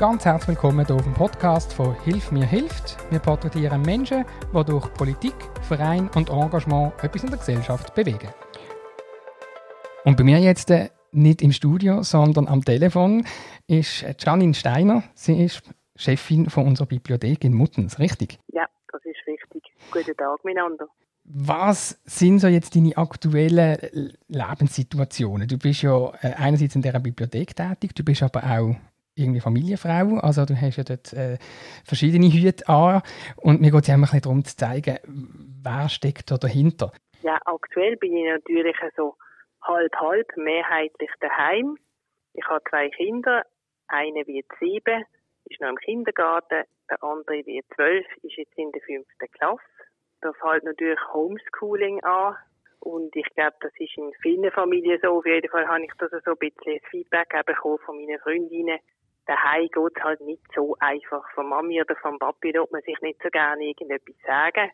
Ganz herzlich willkommen hier auf dem Podcast von Hilf mir hilft. Wir porträtieren Menschen, die durch Politik, Verein und Engagement etwas in der Gesellschaft bewegen. Und bei mir jetzt äh, nicht im Studio, sondern am Telefon ist Janine Steiner. Sie ist Chefin von unserer Bibliothek in Muttens, richtig? Ja, das ist richtig. Guten Tag miteinander. Was sind so jetzt deine aktuellen Lebenssituationen? Du bist ja äh, einerseits in dieser Bibliothek tätig, du bist aber auch irgendwie Familienfrau. Also du hast ja dort äh, verschiedene Hüte an. Und mir geht es ja ein bisschen darum zu zeigen, wer steckt da dahinter. Ja, aktuell bin ich natürlich so halb-halb, mehrheitlich daheim. Ich habe zwei Kinder. Eine wird sieben, ist noch im Kindergarten. Der andere wird zwölf, ist jetzt in der fünften Klasse. Das fällt natürlich Homeschooling an. Und ich glaube, das ist in vielen Familien so. Auf jeden Fall habe ich das so ein bisschen Feedback bekommen von meinen Freundinnen, daheim geht es halt nicht so einfach. Von Mami oder vom Papi tut man sich nicht so gerne irgendetwas sagen.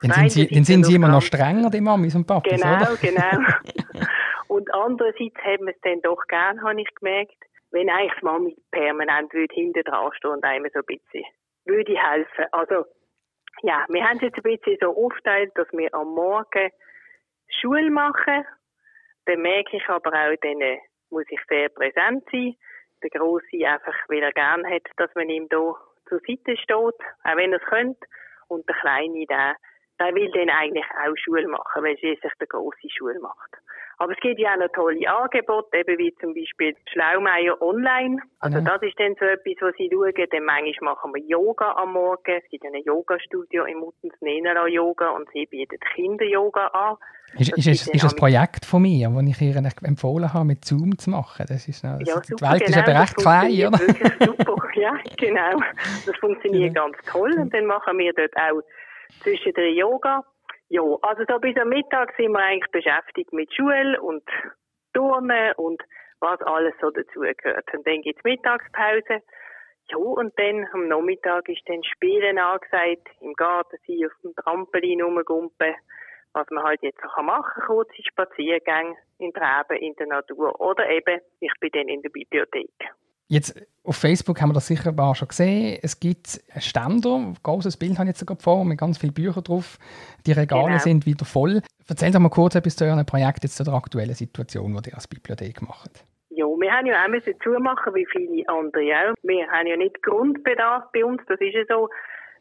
dann sind sie, dann sind sie immer noch strenger, die Mamis und Papis, Genau, oder? genau. und andererseits haben wir es dann doch gern, habe ich gemerkt, wenn eigentlich die Mami permanent würde hinten dran stehen und einem so ein bisschen würde helfen. Also, ja, wir haben es jetzt ein bisschen so aufgeteilt, dass wir am Morgen Schule machen. Dann merke ich aber auch, dann äh, muss ich sehr präsent sein der Grosse einfach, weil er gern hat, dass man ihm da zur Seite steht, auch wenn er es könnte. Und der Kleine, der, der will dann eigentlich auch Schule machen, weil schließlich der Grosse Schule macht. Aber es gibt ja auch noch tolle Angebote, eben wie zum Beispiel Schlaumeier Online. Also genau. das ist dann so etwas, was sie schauen. Dann manchmal machen wir Yoga am Morgen. Es gibt ein Yoga-Studio in Muttens Nenera Yoga und sie bietet Kinder-Yoga an. Ist, ist, ist, ist ein Projekt von mir, das ich ihr empfohlen habe, mit Zoom zu machen? Das ist noch, ja, super, die Welt genau, ist eben recht klein, oder? Super, ja, genau. Das funktioniert ja. ganz toll. Und dann machen wir dort auch zwischendrin Yoga. Ja, also da bis am Mittag sind wir eigentlich beschäftigt mit Schule und Turnen und was alles so dazugehört. Und dann gibt's Mittagspause. Ja, und dann am Nachmittag ist dann Spielen angesagt, im Garten sein, auf dem Trampolin rumgumpen, was man halt jetzt auch machen kann, kurze Spaziergänge in Treben, in der Natur oder eben, ich bin dann in der Bibliothek. Jetzt auf Facebook haben wir das sicher ein schon gesehen. Es gibt Ständer, ein großes Bild habe ich jetzt sogar vor, mit ganz vielen Büchern drauf. Die Regale genau. sind wieder voll. Erzählen Sie mal kurz etwas zu Ihrem Projekt jetzt zu der aktuellen Situation, die ihr als Bibliothek macht. Ja, wir haben ja auch müssen zumachen, wie viele andere auch. Wir haben ja nicht Grundbedarf bei uns, das ist ja so.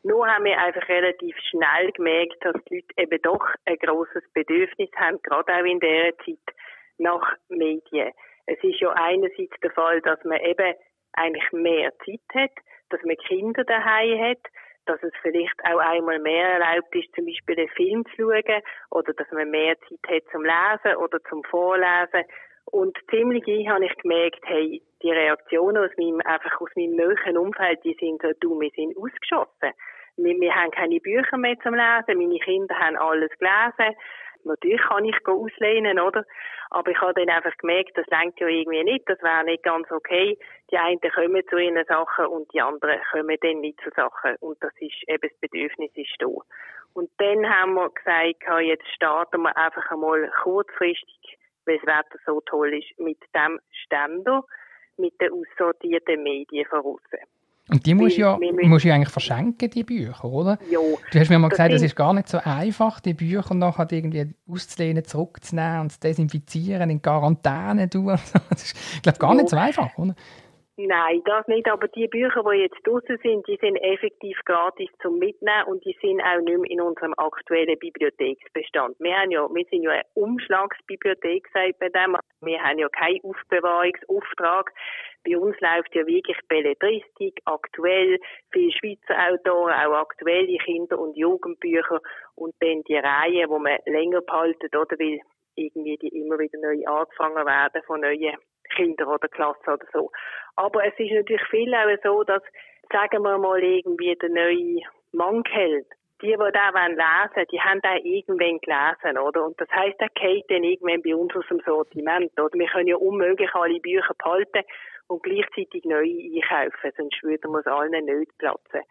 Nur haben wir einfach relativ schnell gemerkt, dass die Leute eben doch ein grosses Bedürfnis haben, gerade auch in dieser Zeit, nach Medien. Es ist ja einerseits der Fall, dass man eben eigentlich mehr Zeit hat, dass man Kinder daheim hat, dass es vielleicht auch einmal mehr erlaubt ist, zum Beispiel einen Film zu schauen oder dass man mehr Zeit hat zum Lesen oder zum Vorlesen. Und ziemlich habe ich gemerkt, hey, die Reaktionen aus meinem, einfach aus meinem neuen Umfeld, die sind so, du, wir sind ausgeschossen. Wir, wir haben keine Bücher mehr zum Lesen, meine Kinder haben alles gelesen. Natürlich kann ich auslehnen, oder? Aber ich habe dann einfach gemerkt, das lenkt ja irgendwie nicht, das wäre nicht ganz okay. Die einen kommen zu ihren Sachen und die anderen kommen dann nicht zu Sachen. Und das ist eben das Bedürfnis ist da. Und dann haben wir gesagt, jetzt starten wir einfach einmal kurzfristig, weil das Wetter so toll ist, mit dem Ständer, mit den aussortierten Medien von außen. Und die musst du ja, musst ja eigentlich verschenken, die Bücher, oder? Ja. Du hast mir mal gesagt, es ist gar nicht so einfach, die Bücher nachher irgendwie auszulehnen, zurückzunehmen und zu desinfizieren, in Quarantäne tun. Das ist, ich glaube, gar ja. nicht so einfach, oder? Nein, das nicht. Aber die Bücher, die jetzt draußen sind, die sind effektiv gratis zum Mitnehmen und die sind auch nicht mehr in unserem aktuellen Bibliotheksbestand. Wir haben ja, wir sind ja eine Umschlagsbibliothek seit bei dem. Wir haben ja keinen Aufbewahrungsauftrag. Bei uns läuft ja wirklich Belletristik, aktuell, viele Schweizer Autoren, auch aktuelle Kinder- und Jugendbücher und dann die Reihe, wo man länger behalten, oder? Weil irgendwie die immer wieder neu angefangen werden von neuen Kindern oder Klassen oder so. Aber es ist natürlich viel auch so, dass, sagen wir mal, irgendwie der neue Mankheld, die, die da lesen wollen, die haben da irgendwann gelesen, oder? Und das heisst, der geht dann irgendwann bei uns aus dem Sortiment, oder? Wir können ja unmöglich alle Bücher behalten und gleichzeitig neue einkaufen, sonst würden wir es allen nicht platzen.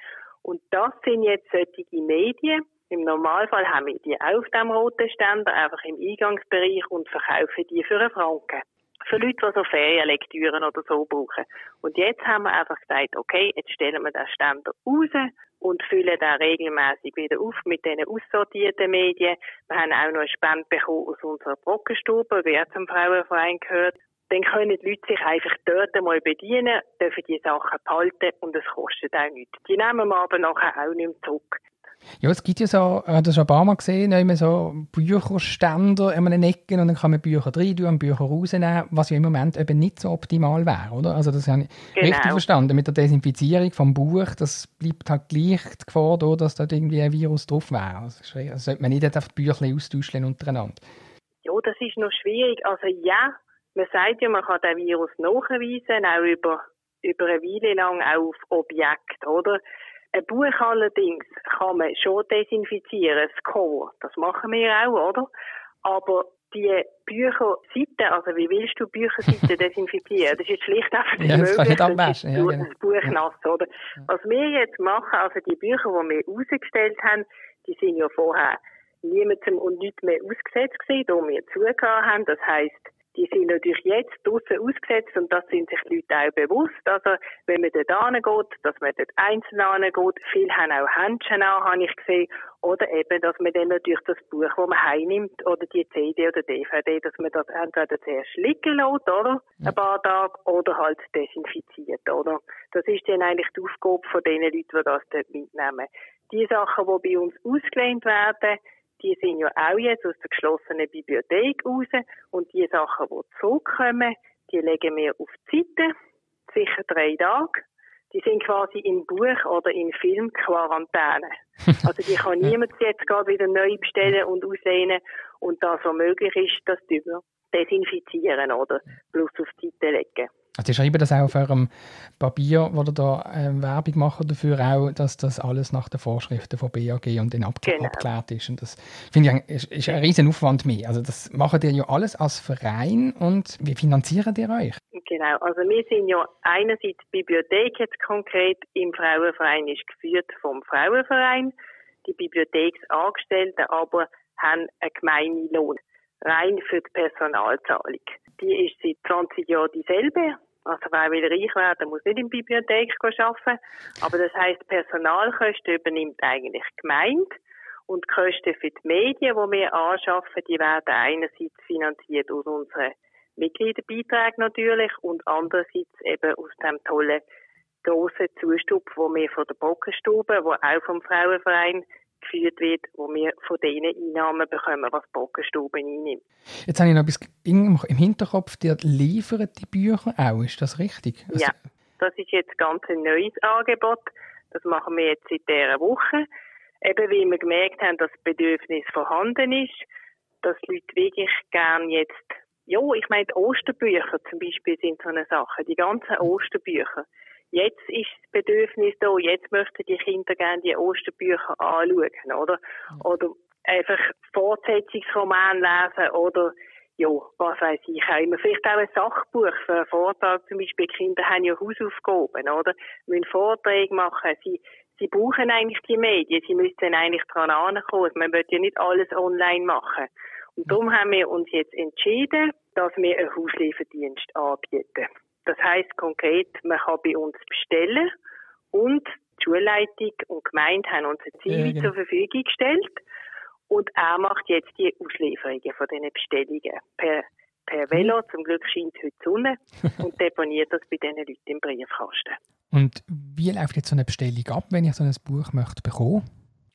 Und das sind jetzt solche Medien. Im Normalfall haben wir die auf dem roten Ständer, einfach im Eingangsbereich und verkaufen die für einen Franken Für Leute, die so Ferienlektüren oder so brauchen. Und jetzt haben wir einfach gesagt, okay, jetzt stellen wir den Ständer raus und füllen den regelmäßig wieder auf mit diesen aussortierten Medien. Wir haben auch noch eine Spende bekommen aus unserer Brockenstube, wer zum Frauenverein gehört. Dann können die Leute sich einfach dort mal bedienen, dürfen die Sachen behalten und es kostet auch nichts. Die nehmen wir aber nachher auch nicht mehr zurück. Ja, es gibt ja so, ich habe das schon ein paar Mal gesehen, immer so Bücherständer in den Ecken und dann kann man Bücher rein tun und Bücher rausnehmen, was ja im Moment eben nicht so optimal wäre, oder? Also das habe ich genau. richtig verstanden. Mit der Desinfizierung vom Buch, das bleibt halt gleich die Gefahr da, dass dort irgendwie ein Virus drauf wäre. Also, also sollte man nicht einfach die Bücher austauschen untereinander. Ja, das ist noch schwierig. Also ja, man sagt ja, man kann den Virus nachweisen, auch über, über eine Weile lang auch auf Objekte, oder? Ein Buch allerdings kann man schon desinfizieren, das Cover. Das machen wir auch, oder? Aber die Bücherseiten, also wie willst du Bücherseiten desinfizieren? Das ist schlicht einfach nicht ja, das möglich. Kann nicht ja, genau. das Buch nass, oder? Was wir jetzt machen, also die Bücher, die wir ausgestellt haben, die sind ja vorher niemandem und nicht mehr ausgesetzt gewesen, da wir zugehört haben. Das heisst, die sind natürlich jetzt draussen ausgesetzt und das sind sich die Leute auch bewusst. Also, wenn man dort geht, dass man dort einzeln geht, viele haben auch Händchen an, habe ich gesehen, oder eben, dass man dann natürlich das Buch, das man heimnimmt, oder die CD oder DVD, dass man das entweder zuerst liegen lässt, oder? Ein paar Tage, oder halt desinfiziert, oder? Das ist dann eigentlich die Aufgabe von den Leuten, die das dort mitnehmen. Die Sachen, die bei uns ausgelehnt werden, die sind ja auch jetzt aus der geschlossenen Bibliothek raus und die Sachen, die zurückkommen, die legen wir auf die Seite, sicher drei Tage. Die sind quasi in Buch oder in Film Quarantäne. Also die kann niemand jetzt gerade wieder neu bestellen und auslehnen und da so möglich ist, das desinfizieren oder bloß auf die Seite legen. Also, die schreiben das auch auf eurem Papier, wo ihr da äh, Werbung machen dafür auch, dass das alles nach den Vorschriften von BAG und den Abg genau. abgeklärt ist. Und das finde ich ist, ist ein riesen Aufwand mehr. Also das macht ihr ja alles als Verein und wie finanziert ihr euch? Genau, also wir sind ja einerseits die Bibliothek jetzt konkret im Frauenverein ist geführt vom Frauenverein. Die Bibliotheksangestellten aber haben einen gemeinen Lohn, rein für die Personalzahlung. Die ist seit 20 Jahren dieselbe. Also wer will reich werden, muss nicht in der Bibliothek arbeiten. Aber das heisst, Personalkosten übernimmt eigentlich die Gemeinde. Und die Kosten für die Medien, die wir anschaffen, die werden einerseits finanziert aus unseren Mitgliederbeiträgen natürlich und andererseits eben aus dem tollen grossen Zustub, wo wir von der Bockenstube, wo auch vom Frauenverein geführt wird, wo wir von diesen Einnahmen bekommen, was die Bockenstube einnimmt. Jetzt habe ich noch etwas im Hinterkopf, die liefern die Bücher auch, ist das richtig? Also ja, das ist jetzt ganz ein neues Angebot. Das machen wir jetzt seit dieser Woche. Eben weil wir gemerkt haben, dass das Bedürfnis vorhanden ist, dass die Leute wirklich gerne jetzt, ja, ich meine, die Osterbücher zum Beispiel sind so eine Sache, die ganzen Osterbücher jetzt ist das Bedürfnis da, jetzt möchten die Kinder gerne die Osterbücher anschauen, oder? Oder einfach Fortsetzungsroman lesen oder ja, was weiß ich auch immer. Vielleicht auch ein Sachbuch für einen Vortrag. Zum Beispiel Kinder haben ja Hausaufgaben, oder? Müssen Vorträge machen. Sie, sie brauchen eigentlich die Medien. Sie müssen eigentlich dran ankommen. Man wird ja nicht alles online machen. Und darum haben wir uns jetzt entschieden, dass wir einen Hauslieferdienst anbieten. Das heißt konkret, man kann bei uns bestellen und die Schulleitung und die Gemeinde haben uns ein Ziel ja, genau. zur Verfügung gestellt und er macht jetzt die Auslieferungen von diesen Bestellungen per, per Velo. Zum Glück scheint heute die Sonne und deponiert das bei diesen Leuten im Briefkasten. Und wie läuft jetzt so eine Bestellung ab, wenn ich so ein Buch möchte bekommen?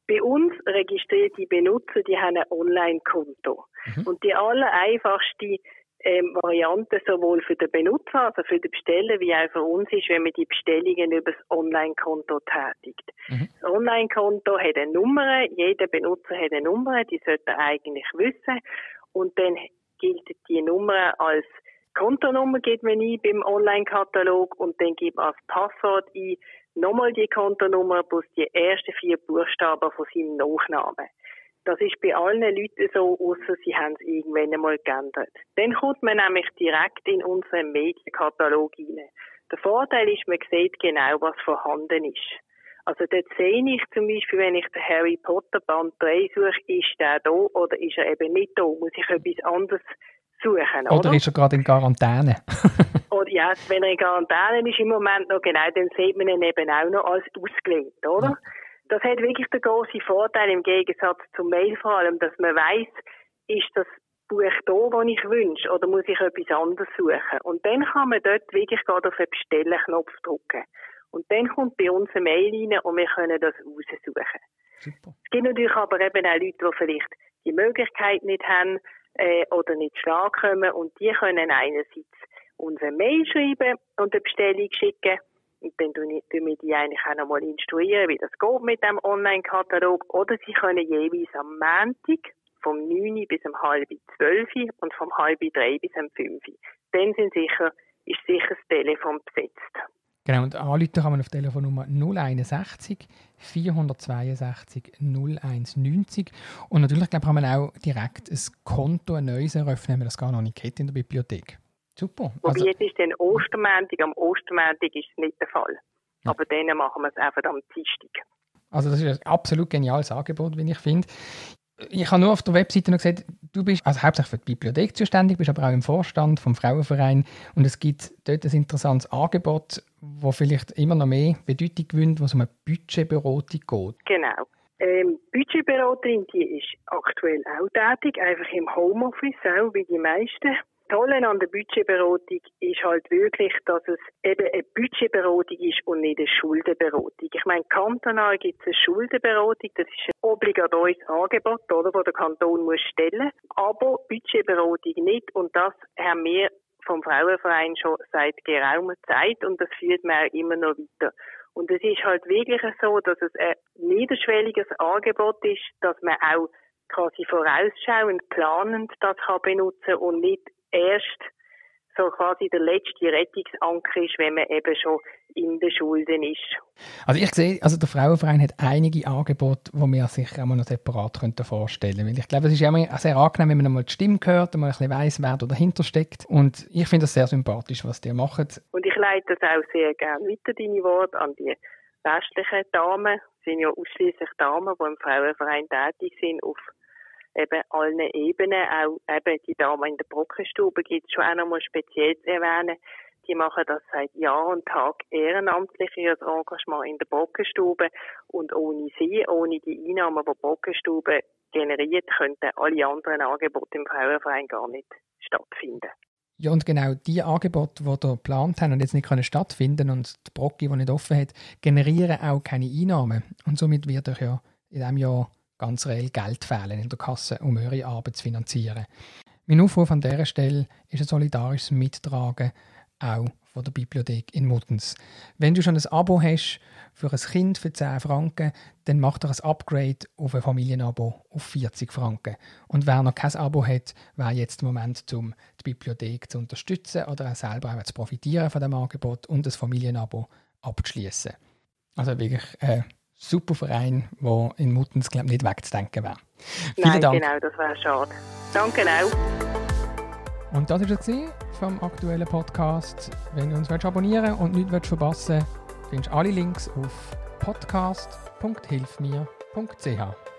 Bei uns registriert die Benutzer, die haben ein Online-Konto. Mhm. Und die allereinfachste ähm, Variante sowohl für den Benutzer, also für den Besteller, wie auch für uns ist, wenn man die Bestellungen über das Online-Konto tätigt. Mhm. Das Online-Konto hat eine Nummer, jeder Benutzer hat eine Nummer, die sollte er eigentlich wissen und dann gilt die Nummer als Kontonummer gibt man ein beim Online-Katalog und dann gibt man als Passwort ein nochmal die Kontonummer plus die ersten vier Buchstaben von seinem Nachnamen. Das ist bei allen Leuten so, außer sie haben es irgendwann einmal geändert. Dann kommt man nämlich direkt in unseren Medienkatalog rein. Der Vorteil ist, man sieht genau, was vorhanden ist. Also dort sehe ich zum Beispiel, wenn ich den Harry Potter Band 3 suche, ist der da oder ist er eben nicht da? Muss ich etwas anderes suchen. Oder, oder ist er gerade in Quarantäne? oder ja, wenn er in Quarantäne ist im Moment noch, genau, dann sieht man ihn eben auch noch als ausgelegt, oder? Ja. Das hat wirklich den großen Vorteil im Gegensatz zum Mail vor allem, dass man weiß, ist das Buch da, das ich wünsche, oder muss ich etwas anderes suchen? Und dann kann man dort wirklich gerade auf den Bestellen-Knopf drücken. Und dann kommt bei uns eine Mail rein und wir können das raussuchen. Super. Es gibt natürlich aber eben auch Leute, die vielleicht die Möglichkeit nicht haben äh, oder nicht schlagen können und die können einerseits unsere Mail schreiben und eine Bestellung schicken dann tun wir die eigentlich auch nochmal instruieren, wie das geht mit dem Online-Katalog oder sie können jeweils am Montag vom 9 bis um halb 12 und vom halb 3 bis um 5. Dann sind sicher, ist sicher das Telefon besetzt. Genau, und anrufen kann man auf Telefonnummer 061 462 0190. Und natürlich glaube, kann man auch direkt ein Konto, ein neues eröffnen, wenn man das gar noch nicht kennt in der Bibliothek. Super. Wobei also, jetzt ist dann Ostermäntig, am Ostermäntig ist es nicht der Fall. Ja. Aber dann machen wir es einfach am Dienstag. Also das ist ein absolut geniales Angebot, wie ich finde ich habe nur auf der Webseite noch gesehen, du bist also hauptsächlich für die Bibliothek zuständig, bist aber auch im Vorstand vom Frauenverein und es gibt dort ein interessantes Angebot, wo vielleicht immer noch mehr Bedeutung gewinnt, was um eine Budgetberatung geht. Genau. Ähm, Budgetberaterin, die ist aktuell auch tätig, einfach im Homeoffice, auch wie die meisten. Tolle an der Budgetberatung ist halt wirklich, dass es eben eine Budgetberatung ist und nicht eine Schuldenberatung. Ich meine, kantonal gibt es eine Schuldenberatung, das ist ein obligatorisch Angebot, oder, das der Kanton muss stellen, aber Budgetberatung nicht und das haben wir vom Frauenverein schon seit geraumer Zeit und das führt man auch immer noch weiter. Und es ist halt wirklich so, dass es ein niederschwelliges Angebot ist, dass man auch quasi vorausschauend, planend das kann benutzen und nicht erst so quasi der letzte Rettungsanker ist, wenn man eben schon in den Schulden ist. Also ich sehe, also der Frauenverein hat einige Angebote, die wir sich auch mal noch separat vorstellen könnten. ich glaube, es ist immer sehr angenehm, wenn man einmal die Stimme hört und man ein bisschen weiss, wer da dahinter steckt. Und ich finde das sehr sympathisch, was die machen. Und ich leite das auch sehr gerne weiter, deine Worte, an die restlichen Damen. Es sind ja ausschließlich Damen, die im Frauenverein tätig sind, auf eben allen Ebenen, auch eben die Damen in der Brockenstube gibt es schon auch nochmal speziell zu erwähnen. Die machen das seit Jahr und Tag ehrenamtlich, ihr Engagement in der Brockenstube. Und ohne sie, ohne die Einnahmen, die die Brockenstube generiert, könnten alle anderen Angebote im Frauenverein gar nicht stattfinden. Ja, und genau die Angebote, die ihr geplant haben und jetzt nicht können stattfinden und die Brocke, die nicht offen hat, generieren auch keine Einnahmen. Und somit wird euch ja in diesem Jahr ganz reell Geld fehlen in der Kasse, um eure Arbeit zu finanzieren. Mein Aufruf an dieser Stelle ist ein solidarisches Mittragen auch von der Bibliothek in Muttens. Wenn du schon ein Abo hast für ein Kind für 10 Franken, dann mach doch ein Upgrade auf ein Familienabo auf 40 Franken. Und wer noch kein Abo hat, wäre jetzt der Moment, um die Bibliothek zu unterstützen oder auch selber auch zu profitieren von dem Angebot und das Familienabo abzuschließen. Also wirklich äh, super Verein, der in Muttens glaub, nicht wegzudenken wäre. Vielen Nein, Dank. genau, das wäre schade. Danke auch. Und das war es vom aktuellen Podcast. Wenn du uns abonnieren und nichts verpassen willst, findest du alle Links auf podcast.hilfmir.ch.